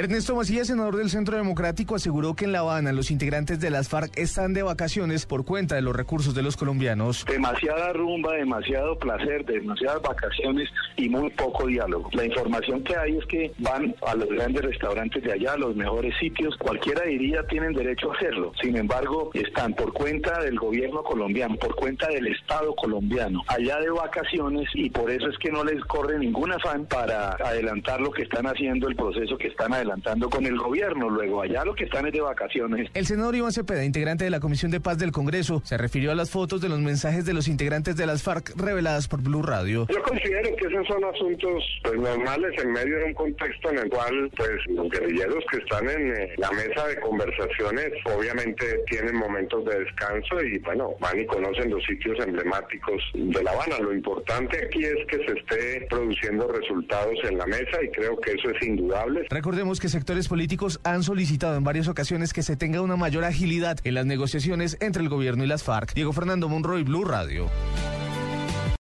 Ernesto Macías, senador del Centro Democrático, aseguró que en La Habana los integrantes de las FARC están de vacaciones por cuenta de los recursos de los colombianos. Demasiada rumba, demasiado placer, demasiadas vacaciones y muy poco diálogo. La información que hay es que van a los grandes restaurantes de allá, a los mejores sitios. Cualquiera diría tienen derecho a hacerlo. Sin embargo, están por cuenta del gobierno colombiano, por cuenta del Estado colombiano, allá de vacaciones y por eso es que no les corre ningún afán para adelantar lo que están haciendo, el proceso que están adelantando con el gobierno. Luego, allá lo que están es de vacaciones. El senador Iván Cepeda, integrante de la Comisión de Paz del Congreso, se refirió a las fotos de los mensajes de los integrantes de las FARC reveladas por Blue Radio. Yo considero que esos son asuntos pues, normales en medio de un contexto en el cual pues los guerrilleros que están en eh, la mesa de conversaciones obviamente tienen momentos de descanso y bueno, van y conocen los sitios emblemáticos de La Habana. Lo importante aquí es que se esté produciendo resultados en la mesa y creo que eso es indudable. Recordemos que sectores políticos han solicitado en varias ocasiones que se tenga una mayor agilidad en las negociaciones entre el gobierno y las FARC. Diego Fernando Monroy, Blue Radio.